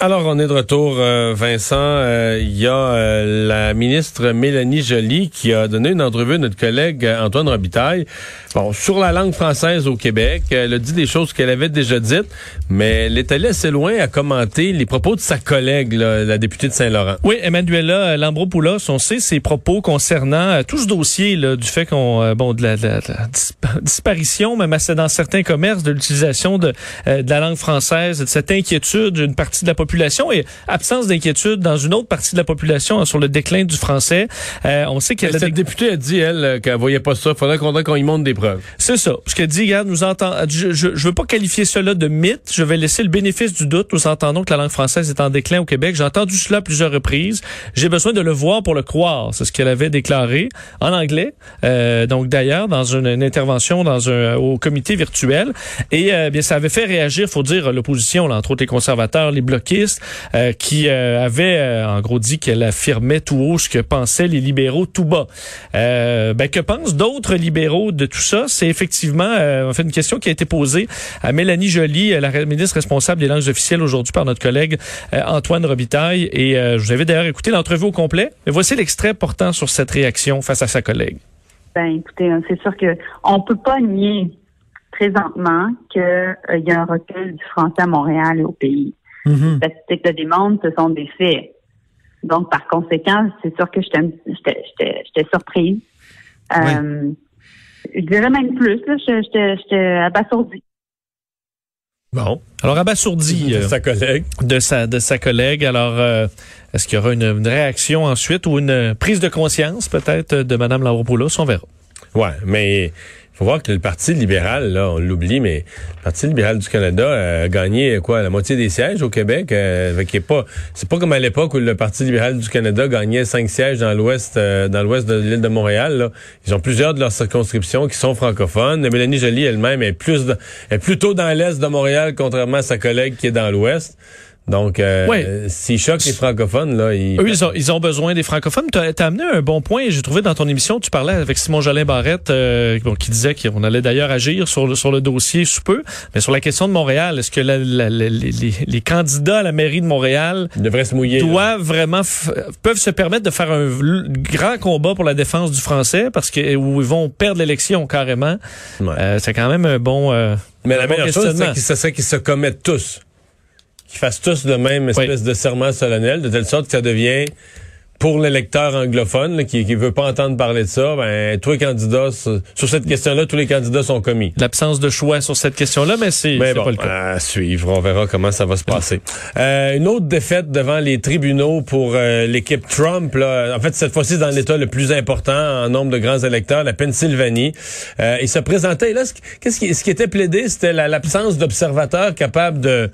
Alors, on est de retour, euh, Vincent. Euh, Il y a euh, la ministre Mélanie Joly qui a donné une entrevue à notre collègue Antoine Robitaille. Bon, sur la langue française au Québec, elle a dit des choses qu'elle avait déjà dites, mais elle est allée assez loin à commenter les propos de sa collègue, là, la députée de Saint-Laurent. Oui, Emmanuela Lambropoulos, on sait ses propos concernant tout ce dossier là, du fait qu'on, bon, de la, de la- disparition, même assez dans certains commerces, de l'utilisation de, de la langue française, de cette inquiétude d'une partie de la population et absence d'inquiétude dans une autre partie de la population hein, sur le déclin du français. Euh, on sait qu'elle Cette députée a dit, elle, qu'elle voyait pas ça. Faudrait qu'on qu'on y montre des preuves. C'est ça. Ce qu'elle dit, regarde, nous entend, je, je, je veux pas qualifier cela de mythe. Je vais laisser le bénéfice du doute. Nous entendons que la langue française est en déclin au Québec. J'ai entendu cela à plusieurs reprises. J'ai besoin de le voir pour le croire. C'est ce qu'elle avait déclaré en anglais. Euh, donc d'ailleurs, dans une, une intervention dans un au comité virtuel. Et euh, bien, ça avait fait réagir, faut dire, l'opposition, entre autres les conservateurs, les euh, qui euh, avaient euh, en gros dit qu'elle affirmait tout haut ce que pensaient les libéraux tout bas. Ben, que pensent d'autres libéraux de tout ça? C'est effectivement en fait une question qui a été posée à Mélanie Joly, la re- ministre responsable des langues officielles aujourd'hui par notre collègue Antoine Robitaille. Et je vous avais d'ailleurs écouté l'entrevue au complet. Mais voici l'extrait portant sur cette réaction face à sa collègue. Ben, écoutez, hein, c'est sûr que on peut pas nier présentement qu'il y a un recul du français à Montréal et au pays. Les statistiques le démontrent, ce sont des faits. Donc, par conséquent, c'est sûr que j'étais surprise. Euh, Je dirais même plus, là, j'étais- abasourdie. Bon. Alors abasourdi euh, sa collègue. de sa de sa collègue. Alors euh, est-ce qu'il y aura une, une réaction ensuite ou une prise de conscience peut-être de Madame Lauropoulos On verra. Ouais, mais faut voir que le Parti libéral, là, on l'oublie, mais le Parti libéral du Canada a gagné quoi, la moitié des sièges au Québec. Euh, qu'il est pas, c'est pas comme à l'époque où le Parti libéral du Canada gagnait cinq sièges dans l'ouest, euh, dans l'ouest de l'île de Montréal. Là. Ils ont plusieurs de leurs circonscriptions qui sont francophones. Mélanie Joly elle-même est plus, est plutôt dans l'est de Montréal, contrairement à sa collègue qui est dans l'ouest. Donc, euh, Ouais. s'ils choquent les francophones, là, ils... Eux, ils ont, ils ont besoin des francophones. Tu as, amené un bon point. J'ai trouvé dans ton émission, tu parlais avec Simon Jolin Barrette, euh, bon, qui disait qu'on allait d'ailleurs agir sur le, sur le dossier sous peu. Mais sur la question de Montréal, est-ce que la- la- la- les, les- les candidats à la mairie de Montréal ils devraient se mouiller. là. doivent vraiment peuvent se permettre de faire un grand combat pour la défense du français parce que où ils vont perdre l'élection carrément. Ouais. Euh, c'est quand même un bon. euh, Mais un la bon meilleure chose, c'est qu'ils se commettent tous. Qu'ils fassent tous le même espèce de serment solennel, de telle sorte que ça devient, pour l'électeur anglophone, là, qui ne veut pas entendre parler de ça, ben, tous les candidats, sur cette question-là, tous les candidats sont commis. L'absence de choix sur cette question-là, mais c'est bon, pas le cas. à suivre, on verra comment ça va se passer. Euh, une autre défaite devant les tribunaux pour euh, l'équipe Trump. Là. En fait, cette fois-ci dans l'État le plus important en nombre de grands électeurs, la Pennsylvanie. Euh, il se présentait, et là, ce, qu'est-ce qui, ce qui était plaidé, c'était la- l'absence d'observateurs capables de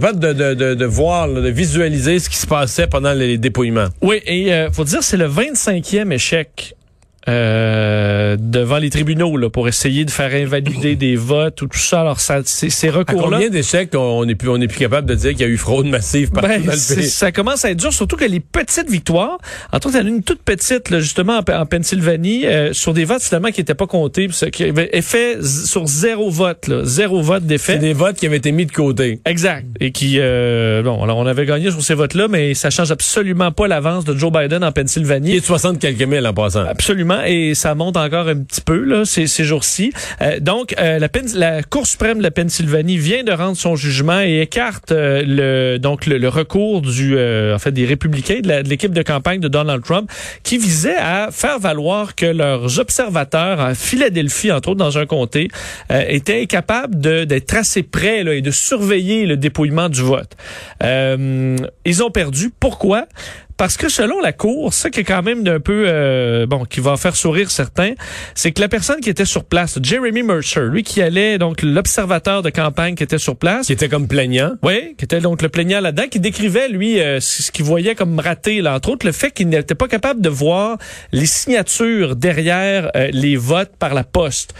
capables de, de, de, de voir, de visualiser ce qui se passait pendant les dépouillements. Oui, et euh, faut dire c'est le 25e échec euh, devant les tribunaux là, pour essayer de faire invalider des votes ou tout ça. Alors ça, ces, recours-là. combien d'échecs on n'est plus, on est plus capable de dire qu'il y a eu fraude massive partout Ben, dans le c'est- pays? ça commence à être dur, surtout que les petites victoires, entre autres, il y en a une toute petite, là, justement, en, en Pennsylvanie, euh, sur des votes finalement qui n'étaient pas comptés, qui avait effet sur zéro vote, là, zéro vote C'est d'effet. des votes qui avaient été mis de côté. Exact. Et qui, euh, bon, alors on avait gagné sur ces votes-là, mais ça change absolument pas l'avance de Joe Biden en Il Pennsylvanie. est de 60 quelques mille en passant. Absolument, et ça monte encore un petit peu là ces, ces jours-ci. Euh, donc, euh, la, la Cour suprême de la Pennsylvanie vient de rendre son jugement et écarte euh, le donc le, le recours du euh, en fait des républicains de la- de l'équipe de campagne de Donald Trump qui visait à faire valoir que leurs observateurs à Philadelphie entre autres dans un comté euh, étaient incapables d'être assez près là, et de surveiller le dépouillement du vote. Ils ont perdu. Pourquoi? Parce que selon la Cour, ça qui est quand même d'un peu, euh, bon, qui va faire sourire certains, c'est que la personne qui était sur place, Jeremy Mercer, lui qui allait, donc l'observateur de campagne qui était sur place. Qui était comme plaignant. Oui, qui était donc le plaignant là-dedans, qui décrivait, lui, euh, ce qu'il voyait comme raté, là, entre autres, le fait qu'il n'était pas capable de voir les signatures derrière euh, les votes par la poste.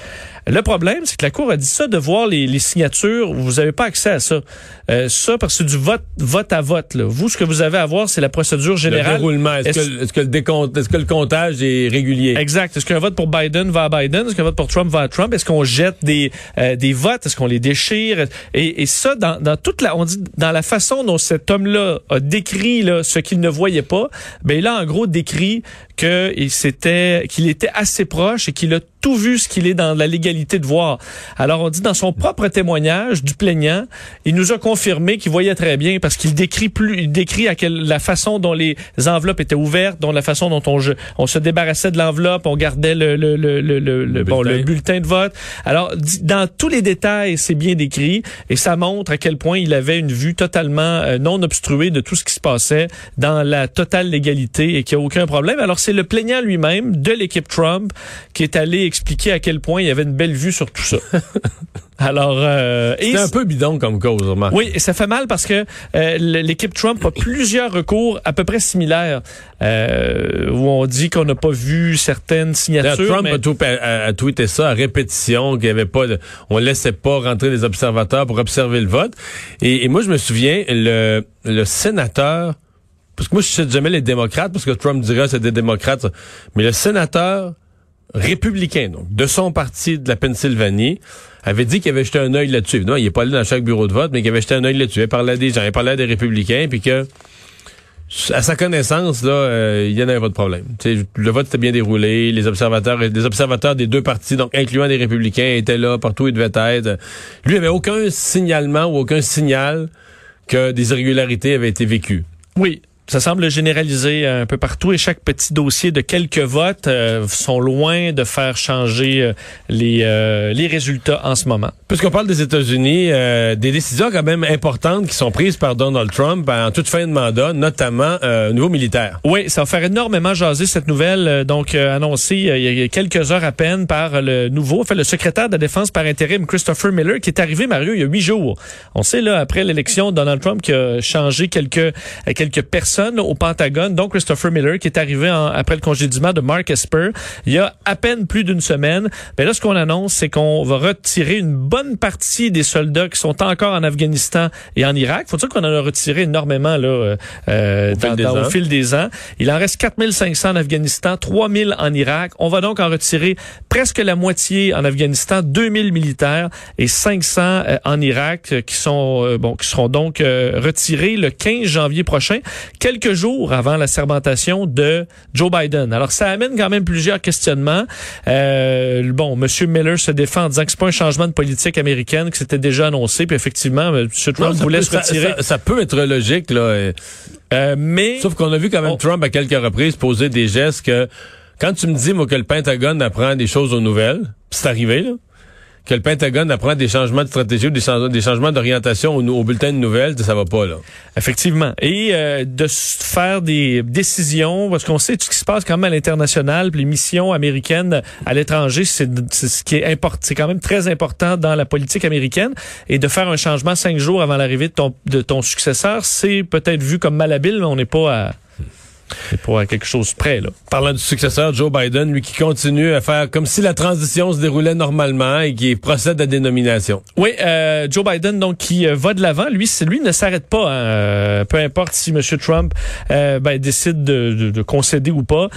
Le problème, c'est que la Cour a dit ça de voir les, les signatures. Vous n'avez pas accès à ça. Euh, ça, parce que c'est du vote, vote à vote. Là. Vous, ce que vous avez à voir, c'est la procédure générale. Le déroulement. Est-ce que, est que, le décompte, est-ce que le comptage est régulier? Exact. Est-ce qu'un vote pour Biden va à Biden? Est-ce qu'un vote pour Trump va à Trump? Est-ce qu'on jette des, euh, des votes? Est-ce qu'on les déchire? Et, et ça, dans, dans, toute la, on dit, dans la façon dont cet homme-là a décrit là, ce qu'il ne voyait pas, ben là, en gros, décrit qu'il s'était, qu'il était assez proche et qu'il a tout vu ce qu'il est dans la légalité de voir. Alors on dit dans son propre témoignage du plaignant, il nous a confirmé qu'il voyait très bien parce qu'il décrit plus, il décrit à quelle la façon dont les enveloppes étaient ouvertes, dont la façon dont on, on se débarrassait de l'enveloppe, on gardait le, le, le, le, le bon, bulletin. le bulletin de vote. Alors dans tous les détails, c'est bien décrit et ça montre à quel point il avait une vue totalement euh, non obstruée de tout ce qui se passait dans la totale légalité et qu'il n'y a aucun problème. Alors c'est le plaignant lui-même de l'équipe Trump qui est allé expliquer à quel point il y avait une belle vue sur tout ça. Alors, euh, c'est un peu bidon comme cause, vraiment. Oui, et ça fait mal parce que euh, l'équipe Trump a plusieurs recours à peu près similaires euh, où on dit qu'on n'a pas vu certaines signatures. Trump a, tout, a, tweeté ça à répétition qu'il y avait pas, de, on laissait pas rentrer les observateurs pour observer le vote. Et, et moi, je me souviens le, le sénateur parce que moi, je sais jamais les démocrates, parce que Trump dirait c'est des démocrates, mais le sénateur républicain, donc de son parti de la Pennsylvanie, avait dit qu'il avait jeté un œil là-dessus. Non, il n'est pas allé dans chaque bureau de vote, mais qu'il avait jeté un œil là-dessus. Il parlait des gens, il parlait des républicains, puis que à sa connaissance, là, euh, il n'y en avait pas de problème. le vote était bien déroulé, les observateurs, les observateurs des deux partis, donc incluant des républicains, étaient là partout où ils devaient être. Lui, il avait aucun signalement ou aucun signal que des irrégularités avaient été vécues. Oui, ça semble généralisé un peu partout et chaque petit dossier de quelques votes euh, sont loin de faire changer euh, les, euh, les résultats en ce moment. Puisqu'on parle des États-Unis, des décisions quand même importantes qui sont prises par Donald Trump en toute fin de mandat, notamment au niveau militaire. Oui, ça va faire énormément jaser cette nouvelle, donc annoncée il y a quelques heures à peine par le nouveau, enfin le secrétaire de la Défense par intérim, Christopher Miller, qui est arrivé, Mario, il y a huit jours. On sait, là, après l'élection, Donald Trump qui a changé quelques, quelques personnes au Pentagone, dont Christopher Miller, qui est arrivé après le congédiement de Mark Esper il y a à peine plus d'une semaine. Mais là, ce qu'on annonce, c'est qu'on va retirer une bonne partie des soldats qui sont encore en Afghanistan et en Irak. Faut dire qu'on en a retiré énormément là, euh, euh au, fil dans, au, fil des ans. Il en reste 4500 en Afghanistan, 3000 en Irak. On va donc en retirer presque la moitié en Afghanistan, 2000 militaires et 500 euh, en Irak euh, qui sont bon qui seront donc retirés le 15 janvier prochain quelques jours avant la sermentation de Joe Biden. Alors, ça amène quand même plusieurs questionnements. Euh, bon, M. Miller se défend en disant que c'est pas un changement de politique américaine, que c'était déjà annoncé, puis effectivement, M. Trump voulait se retirer. Ça, peut être logique, là. Euh, mais... Sauf qu'on a vu quand même Trump à quelques reprises poser des gestes que quand tu me dis, moi, que le Pentagone apprend des choses aux nouvelles, c'est arrivé, là que le Pentagone apprend des changements de stratégie ou des, changements d'orientation au, bulletin de nouvelles, ça va pas, là. Effectivement. Et euh, de faire des décisions, parce qu'on sait tout ce qui se passe quand même à l'international, les missions américaines à l'étranger, c'est ce qui est important, c'est quand même très important dans la politique américaine. Et de faire un changement cinq jours avant l'arrivée de ton, de ton successeur, c'est peut-être vu comme malhabile, mais on n'est pas à c'est pour quelque chose près, là. Parlant du successeur, Joe Biden, lui qui continue à faire comme si la transition se déroulait normalement et qui procède à des nominations. Oui, euh, Joe Biden, donc, qui euh, va de l'avant. Lui, lui ne s'arrête pas. Hein, euh, peu importe si M. Trump euh, ben, décide de, de, concéder ou pas.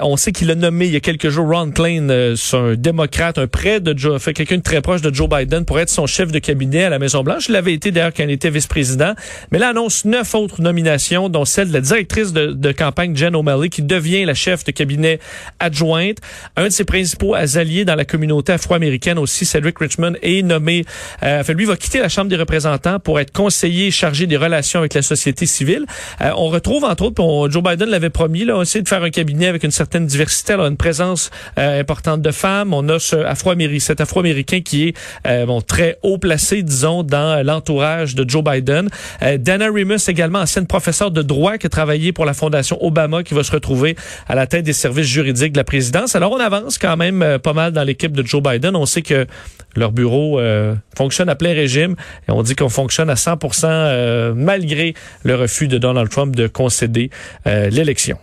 on sait qu'il a nommé il y a quelques jours Ron Klain, un démocrate, un près de Joe, fait quelqu'un de très proche de Joe Biden pour être son chef de cabinet à la Maison-Blanche. Il l'avait été d'ailleurs quand il était vice-président. Mais là, annonce neuf autres nominations, dont celle de la directrice de, de campagne Jen O'Malley, qui devient la chef de cabinet adjointe. Un de ses principaux alliés dans la communauté afro-américaine aussi, Cedric Richmond, est nommé, euh, enfin, lui va quitter la Chambre des représentants pour être conseiller chargé des relations avec la société civile. Euh, on retrouve, entre autres, Joe Biden l'avait promis, là, aussi de faire un cabinet avec une certaine diversité, alors une présence euh, importante de femmes. On a ce afro-américain, cet afro-américain qui est euh, bon, très haut placé, disons, dans l'entourage de Joe Biden. Dana Remus, également ancienne professeure de droit qui a travaillé pour la Fondation Obama qui va se retrouver à la tête des services juridiques de la présidence. Alors on avance quand même euh, pas mal dans l'équipe de Joe Biden. On sait que leur bureau euh, fonctionne à plein régime et on dit qu'on fonctionne à 100% malgré le refus de Donald Trump de concéder l'élection.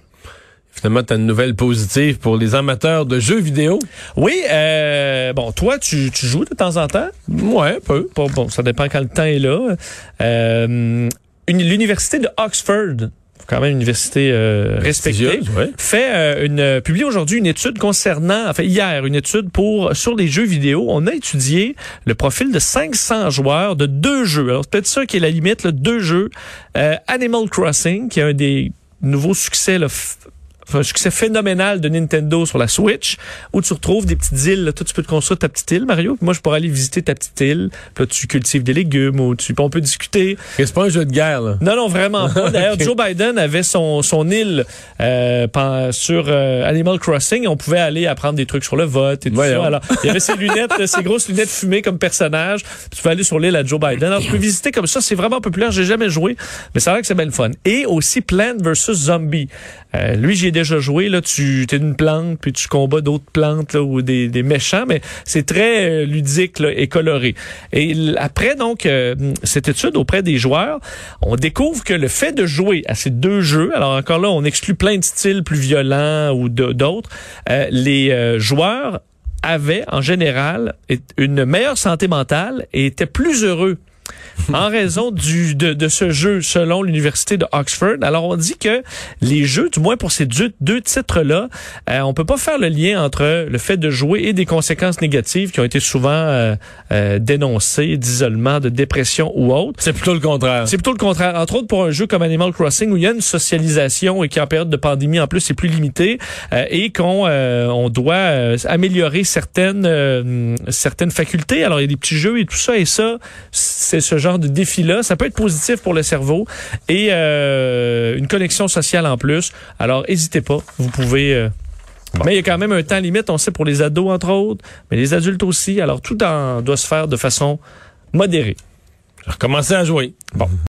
Finalement, tu as une nouvelle positive pour les amateurs de jeux vidéo. Oui, euh, bon, toi, tu, tu, joues de temps en temps? Ouais, peu. Bon, bon, ça dépend quand le temps est là. Euh, L'université de Oxford, quand même une université euh, respectée, fait euh, une publie aujourd'hui une étude concernant, enfin hier, une étude pour sur les jeux vidéo. On a étudié le profil de 500 joueurs de deux jeux. Alors c'est peut-être ça qui est la limite, là, deux jeux. Euh, Animal Crossing, qui est un des nouveaux succès là, un succès phénoménal de Nintendo sur la Switch, où tu retrouves des petites îles. Là. Toi, tu peux te construire ta petite île, Mario. moi, je pourrais aller visiter ta petite île. Puis là, tu cultives des légumes ou tu, on peut discuter. C'est pas un jeu de guerre, là. Non, non, vraiment pas. D'ailleurs, Joe Biden avait son, son île euh, sur euh, Animal Crossing. On pouvait aller apprendre des trucs sur le vote et tout ça. Alors, il y avait ses lunettes, ses grosses lunettes fumées comme personnage. Tu peux aller sur l'île à Joe Biden. Alors, tu peux visiter comme ça. C'est vraiment populaire. J'ai jamais joué, mais c'est vrai que c'est bien le fun. Et aussi Plant vs. Zombie. Euh, lui, j'ai déjà joué. Là, tu es une plante, puis tu combats d'autres plantes ou des, méchants, mais c'est très euh, ludique et coloré. Et après donc euh, cette étude auprès des joueurs, on découvre que le fait de jouer à ces deux jeux, alors encore là, on exclut plein de styles plus violents ou d'autres, les joueurs avaient en général une meilleure santé mentale et étaient plus heureux en raison du, de, de, ce jeu selon l'université de Oxford. Alors on dit que les jeux, du moins pour ces deux, deux titres-là, euh, on peut pas faire le lien entre le fait de jouer et des conséquences négatives qui ont été souvent euh, euh, dénoncées, d'isolement, de dépression ou autre. C'est plutôt le contraire. C'est plutôt le contraire. Entre autres pour un jeu comme Animal Crossing où il y a une socialisation et qui en période de pandémie en plus c'est plus limité euh, et qu'on euh, on doit améliorer certaines certaines facultés. Alors il y a des petits jeux et tout ça et ça c'est ce genre de défi-là. Ça peut être positif pour le cerveau et euh, une connexion sociale en plus. Alors, n'hésitez pas. Vous pouvez... Euh, mais il y a quand même un temps limite, on sait, pour les ados, entre autres, mais les adultes aussi. Alors, tout en, doit se faire de façon modérée. Recommencer à jouer. Bon.